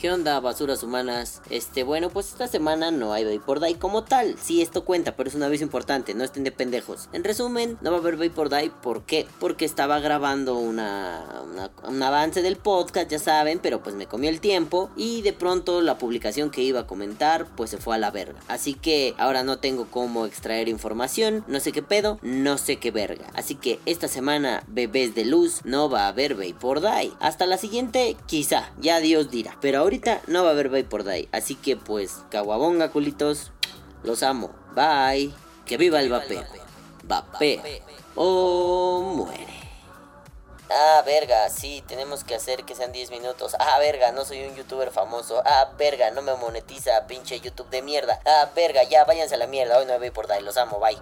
¿Qué onda, basuras humanas? Este, bueno, pues esta semana no hay Vapor Day como tal. Sí, esto cuenta, pero es un aviso importante, no estén de pendejos. En resumen, no va a haber Vapor Day, ¿por qué? Porque estaba grabando una, un avance del podcast, ya saben, pero pues me comió el tiempo y de pronto la publicación que iba a comentar, pues se fue a la verga. Así que ahora no tengo cómo extraer información, no sé qué pedo, no sé qué verga. Así que esta semana, bebés de luz, no va a haber Vapor Day. Hasta la siguiente, quizá, ya Dios dirá. Pero ahorita no va a haber Vapor Day. Así que pues, caguabonga, culitos. Los amo. Bye. Que viva el vapeo. Vapea. O muere. Ah, verga, sí, tenemos que hacer que sean 10 minutos. Ah, verga, no soy un youtuber famoso. Ah, verga, no me monetiza, pinche YouTube de mierda. Ah, verga, ya váyanse a la mierda. Hoy no hay Vapor Day. Los amo, bye.